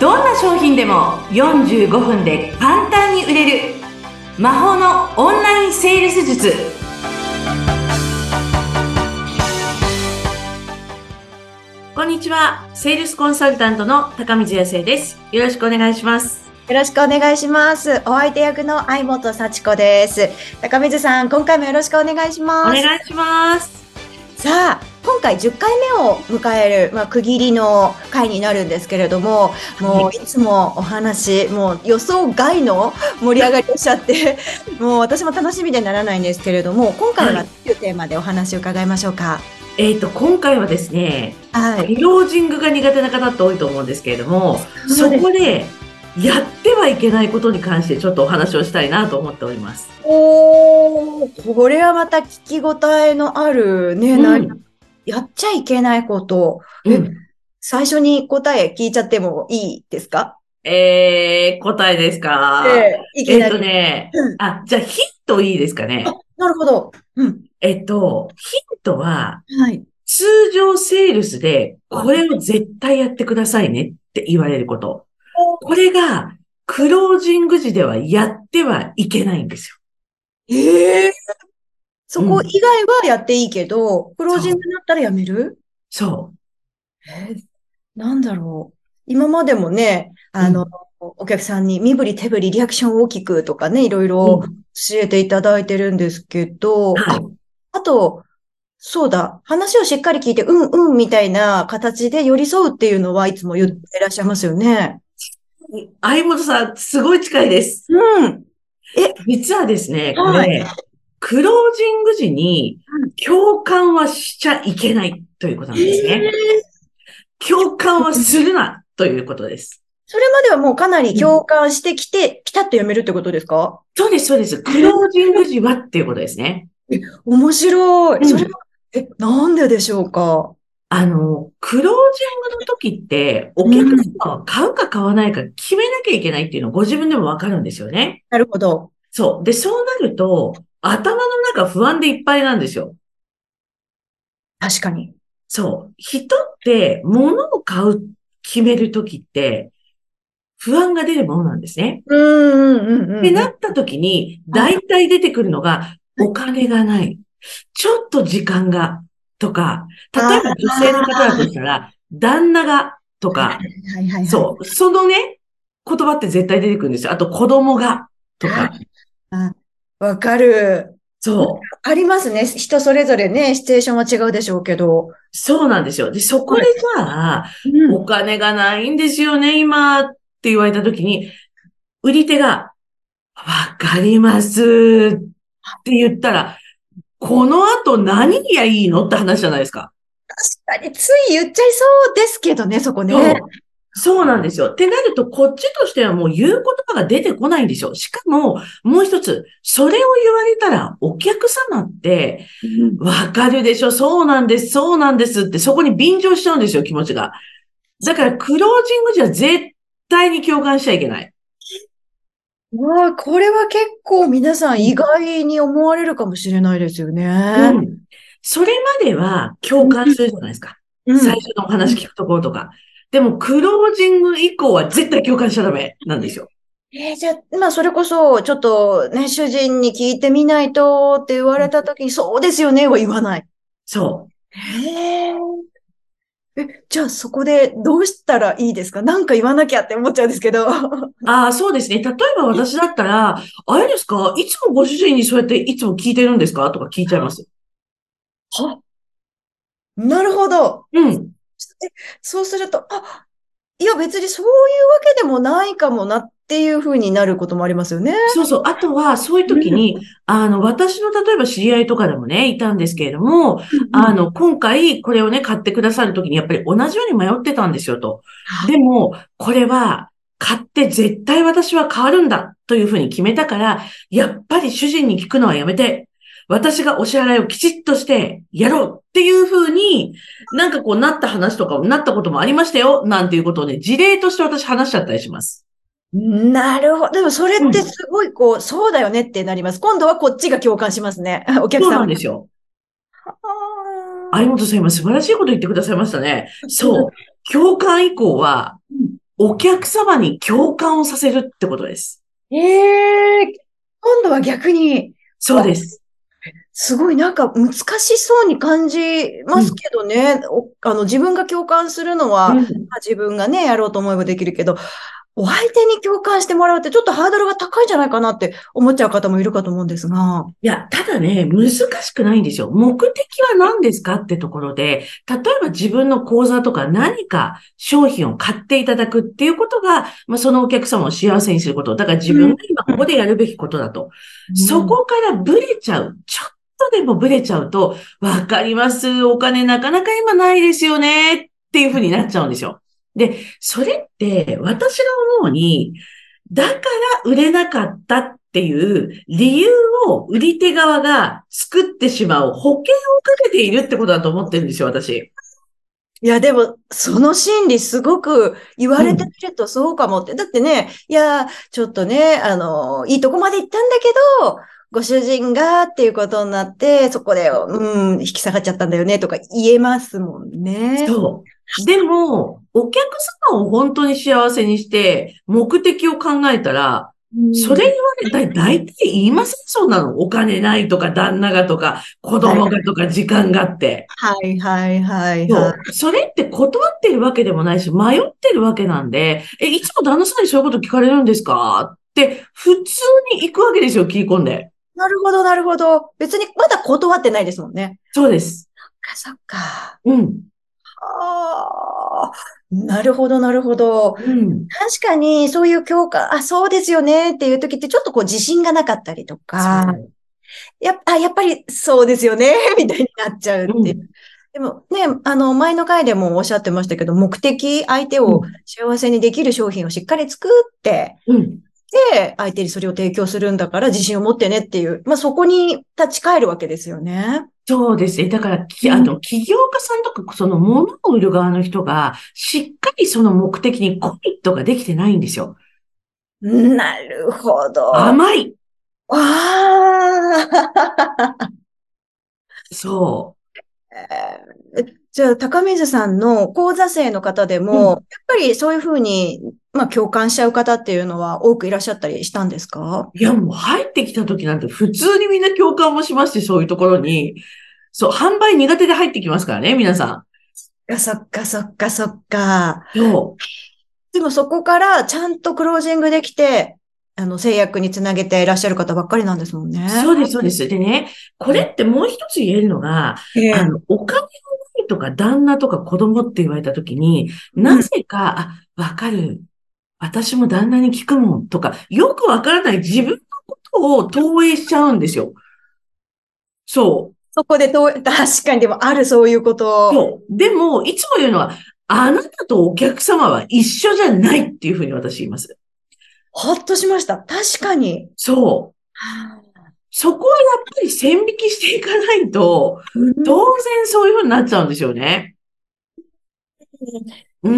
どんな商品でも45分で簡単に売れる魔法のオンラインセールス術こんにちはセールスコンサルタントの高水康生ですよろしくお願いしますよろしくお願いします。お相手役の相本幸子です。高水さん、今回もよろしくお願いしおます。願いしますさあ、今回10回目を迎える、まあ、区切りの回になるんですけれども、もういつもお話、もう予想外の盛り上がりをしちゃって、もう私も楽しみでならないんですけれども、今回はどういうテーマでお話を伺いましょうか？えっ、と今回はですねはい。クロージングが苦手な方って多いと思うんですけれどもそこでやってはいけないことに関してちょっとお話をしたいなと思っております。おー、これはまた聞き応えのあるね、うんやっちゃいけないこと。えうん最初に答え聞いちゃってもいいですか？えー、答えですか、ええいきえっと。ねうん、あ、じゃあヒントいいですかね？なるほど。うん。えっと、ヒントは、はい。通常セールスで、これを絶対やってくださいねって言われること。これが、クロージング時ではやってはいけないんですええそこうん以外はやっていいけど、クロージングになったらやめる？よ。そえーなんだろう。今までもね、あの、お客さんに身振り手振りリアクションを大きくとかね、いろいうろうん教えていただいてるんですけど、はいああと、そうだ、話をしっかり聞いて、うんうんみたいな形で寄り添うっていうのはいつも言ってらっしゃいますよね。う。相本さん、すごい近いです。うん。実はですね、こはいれ、クロージング時にうん共感はしちゃいけないということなんですね。共感はするなということです。それまではもうかなり共感してきて、ピタッと読めるってことですか？そうです、そうです。クロージング時はっていうことですね。面白い。うんそれは、え、なんででしょうか？あの、クロージングの時って、お客様は買うか買わないか決めなきゃいけないっていうのをご自分でもわかるんですよね。なるほど。そう。で、そうなると、頭の中不安でいっぱいなんですよ。確かに。そう。人って物を買う、決めるときって、不安が出るものなんですね。うんうんうんうん。で、なったときに、大体出てくるのが、お金がない。ちょっと時間が、とか、例えば女性の方だとしたら、旦那が、とか、はいはいはい。そう、そのね、言葉って絶対出てくるんですよ。あと、子供が、とか、わかる。そう。ありますね。人それぞれね、シチュエーションは違うでしょうけど。そうなんですよ。で、そこでじゃあ、うんお金がないんですよね、今、って言われたときに、売り手が、わかりますって言ったら、この後何がいいのって話じゃないですか。確かに、つい言っちゃいそうですけどね、そこね。そう。なんですよ。ってなると、こっちとしてはもう言う言葉が出てこないんですよ。しかも、もう一つ、それを言われたら、お客様って、うんわかるでしょ？そうなんです、そうなんですって、そこに便乗しちゃうんですよ、気持ちが。だから、クロージングじゃ絶対に共感しちゃいけない。うわあ、これは結構皆さん意外に思われるかもしれないですよね。うん。それまでは共感するじゃないですか。うん最初のお話聞くところとか。でも、クロージング以降は絶対共感しちゃダメなんですよ。えーじゃあ、まあ、それこそ、ちょっとね、主人に聞いてみないとって言われたときに、そうですよねは言わない。そへえ。え、じゃあそこでどうしたらいいですか？なんか言わなきゃって思っちゃうんですけど。う。ああ、そうですね。例えば私だったら、あれですか？いつもご主人にそうやっていつも聞いてるんですか？とか聞いちゃいます。は？なるほど。うん。そうすると、あ、いや別にそういうわけでもないかもなっていうふうになることもありますよね。そうそう。あとは、そういう時に、あの、私の例えば知り合いとかでもね、いたんですけれども、あの、今回これをね、買ってくださる時にやっぱり同じように迷ってたんですよと。でも、これは、買って絶対私は変わるんだというふうに決めたから、やっぱり主人に聞くのはやめて、私がお支払いをきちっとしてやろうっていうふうに、なんかこうなった話とか、なったこともありましたよ、なんていうことをね、事例として私話しちゃったりします。なるほど。でもそれってすごいこう、そうだよねってなります。今度はこっちが共感しますね。お客そうさん。なんですよ。相本さん今素晴らしいこと言ってくださいましたね。そう。共感以降は、お客様に共感をさせるってことです。ええ今度は逆に、そうです。すごいなんか難しそうに感じますけどね。おあの、自分が共感するのは、うんまあ自分がね、やろうと思えばできるけど、お相手に共感してもらうってちょっとハードルが高いんじゃないかなって思っちゃう方もいるかと思うんですが。いや、ただね、難しくないんですよ。目的は何ですかってところで、例えば自分の講座とか何か商品を買っていただくっていうことが、まあ、そのお客様を幸せにすること。だから自分が今ここでやるべきことだと。そこからブレちゃう。ちょっとでもブレちゃうと、わかります。お金なかなか今ないですよね。っていうふうになっちゃうんですよ。で、それって私が思うに、だから売れなかったっていう理由を売り手側が作ってしまう保険をかけているってことだと思ってるんですよ、私。いや、でも、その心理すごく言われてみるとそうかもって。だってね、いや、ちょっとね、あの、いいとこまで行ったんだけど、ご主人がっていうことになって、そこで、うん、引き下がっちゃったんだよねとか言えますもんね。そう。でも、お客様を本当に幸せにして、目的を考えたら、うんそれ言われたら大体言いません、そんなの。お金ないとか、旦那がとか、子供がとか、時間がって。はいはいはいそはい。う。それって断ってるわけでもないし、迷ってるわけなんで、え、いつも旦那さんにそういうこと聞かれるんですか？って、普通に行くわけですよ、聞き込んで。なるほどなるほど。別にまだ断ってないですもんね。そうです。そっかそっか。うん。ああ、なるほどなるほど。うん。確かに、そういう共感、あ、そうですよねっていう時って、ちょっとこう自信がなかったりとか、やっあ、やっぱりそうですよね、みたいになっちゃうっていう。うんでもね、あの、前の回でもおっしゃってましたけど、目的、相手を幸せにできる商品をしっかり作って、うん。で、相手にそれを提供するんだから自信を持ってねっていう、まあ、そこに立ち返るわけですよね。そうですね。だから、あの、起業家さんとか、その物を売る側の人が、しっかりその目的にコミットができてないんですよ。なるほど。あ甘い。あー。そえーじゃあ、高水さんの講座生の方でも、うんやっぱりそういうふうに、まあ、共感しちゃう方っていうのは多くいらっしゃったりしたんですか？う。いや、もう入ってきた時なんて普通にみんな共感もしますし、そういうところに。そう、販売苦手で入ってきますからね、皆さあそっかそっかそっか。ん。そでもそこからちゃんとクロージングできて、あの、制約につなげていらっしゃる方ばっかりなんですもんね。う。そうです、そうです。でね、これってもう一つ言えるのが、ええあの、お金がないとか旦那とか子供って言われた時に、なぜか、あ、わかる。私も旦那に聞くもんとか、よくわからない自分のことを投影しちゃうんですよ。そう。そこでと、確かにでもあるそういうこと。そう。でも、いつも言うのは、あなたとお客様は一緒じゃないっていうふうに私言います。ほっとしました。確かに。そう。そこはやっぱり線引きしていかないと、うん当然そういうふうになっちゃうんですよね。うん。な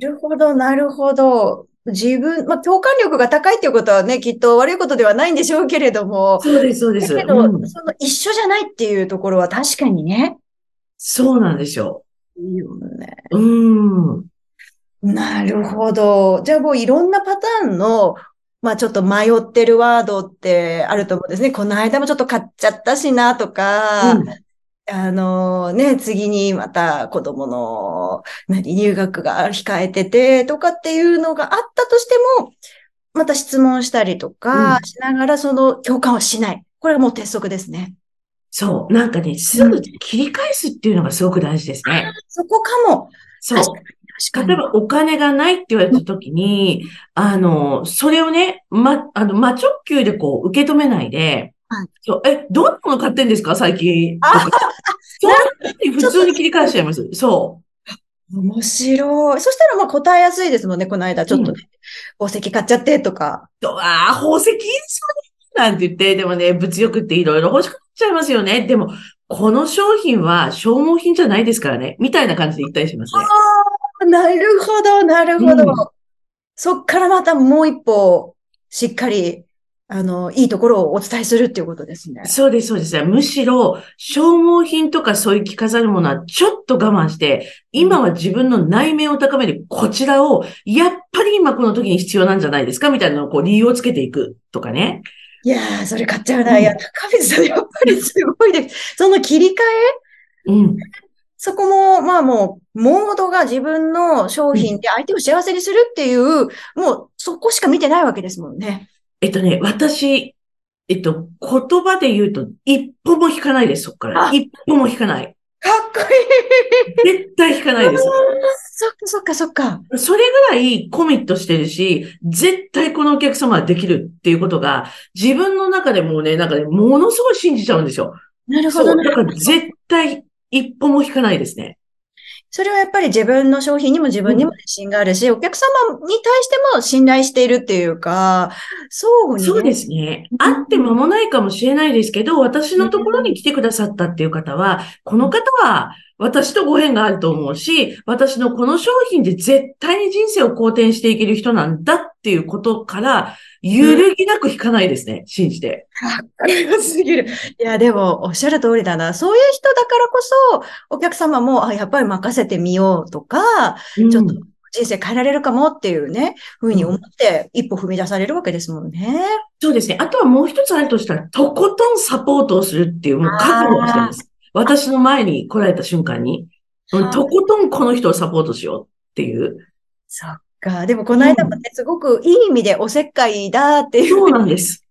るほど、なるほど。自分、まあ、共感力が高いっていうことはね、きっと悪いことではないんでしょうけれども、そうです、そうです。だけど、うんその一緒じゃないっていうところは確かにね。そうなんですよ。いいよね。うん。なるほど。じゃあもういろんなパターンの、まあちょっと迷ってるワードってあると思うんですね。この間もちょっと買っちゃったしなとか、うんあのね、次にまた子供の何入学が控えててとかっていうのがあったとしても、また質問したりとかうんしながらその共感をしない。これはもう鉄則ですね。そう。なんかね、すぐ切り返すっていうのがすごく大事ですね。そこかも。そう。例えばお金がないって言われた時に、あの、それをね、ま、あの、ま、直球でこう受け止めないではい、そう、え、どんなもの買ってんですか最近？普通に切り返しちゃいます。そ面白い。そしたらまあ答えやすいですもんね。この間ちょっとね、宝石買っちゃってとか。ああ、宝石いいですよね。なんて言って、でもね、物欲っていろいろ欲しくなっちゃいますよね。でも、この商品は消耗品じゃないですからね。みたいな感じで言ったりしますね。あなるほど、なるほど。うんそっからまたもう一歩、しっかり、あの、いいところをお伝えするっていうことですね。そうです、そうです。むしろ、消耗品とかそういう着飾るものはちょっと我慢して、今は自分の内面を高めるこちらを、やっぱり今この時に必要なんじゃないですかみたいなのをこう理由をつけていくとかね。いやー、それ買っちゃうな。いや、高水さん、やっぱりすごいです。その切り替えうん。そこも、まあもう、モードが自分の商品で相手を幸せにするっていう、もうそこしか見てないわけですもんね。えっとね、私、えっと、言葉で言うと、一歩も引かないです、そこから。あ一歩も引かない。かっこいい。絶対引かないです。そっかそっかそっか。それぐらいコミットしてるし、絶対このお客様はできるっていうことが、自分の中でもうね、なんかね、ものすごい信じちゃうんですよ。なるほ。どね。だから絶対一歩も引かないですね。それはやっぱり自分の商品にも自分にも自信があるし、お客様に対しても信頼しているっていうか、相互にね。そうですね。うん会って間もないかもしれないですけど、私のところに来てくださったっていう方は、この方は私とご縁があると思うし、私のこの商品で絶対に人生を好転していける人なんだっていうことから、揺るぎなく引かないですね。信じて。かっこよすぎる。いや、でも、おっしゃる通りだな。そういう人だからこそ、お客様も、あ、やっぱり任せてみようとか、うんちょっと人生変えられるかもっていうね、ふうに思って一歩踏み出されるわけですもんね。そうですね。あとはもう一つあるとしたら、とことんサポートをするっていう、もう覚悟をしてます。私の前に来られた瞬間に、とことんこの人をサポートしようっていう。そっか。でも、この間もね、すごくいい意味でおせっかいだっていう。そうなんです。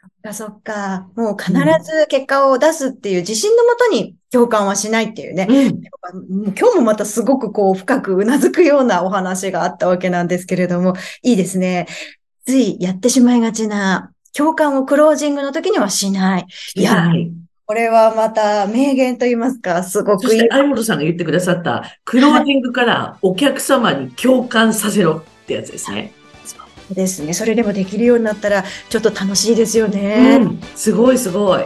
そっか、そっか。もう必ず結果を出すっていう自信のもとに共感はしないっていうね。うん。今日もまたすごくこう深くうなずくようなお話があったわけなんですけれども、いいですね。ついやってしまいがちな共感をクロージングの時にはしない。いや、はい。これはまた名言と言いますか、すごくいいそして、。相本さんが言ってくださった、クロージングからお客様に共感させろってやつですね。ですね。それでもできるようになったら、ちょっと楽しいですようね。ん。すごいすごい。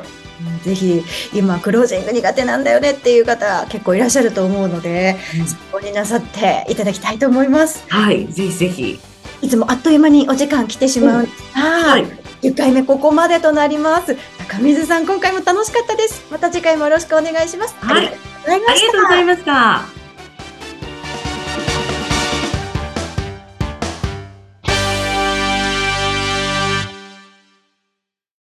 ぜひ、今、クロージング苦手なんだよねっていう方、結構いらっしゃると思うので、参考になさっていただきたいと思います。はい。ぜひぜひ。いつもあっという間にお時間来てしまうんですが、はい。10回目ここまでとなります。高水さん、今回も楽しかったです。また次回もよろしくお願いします。はいありがとうございましたありがとうございました。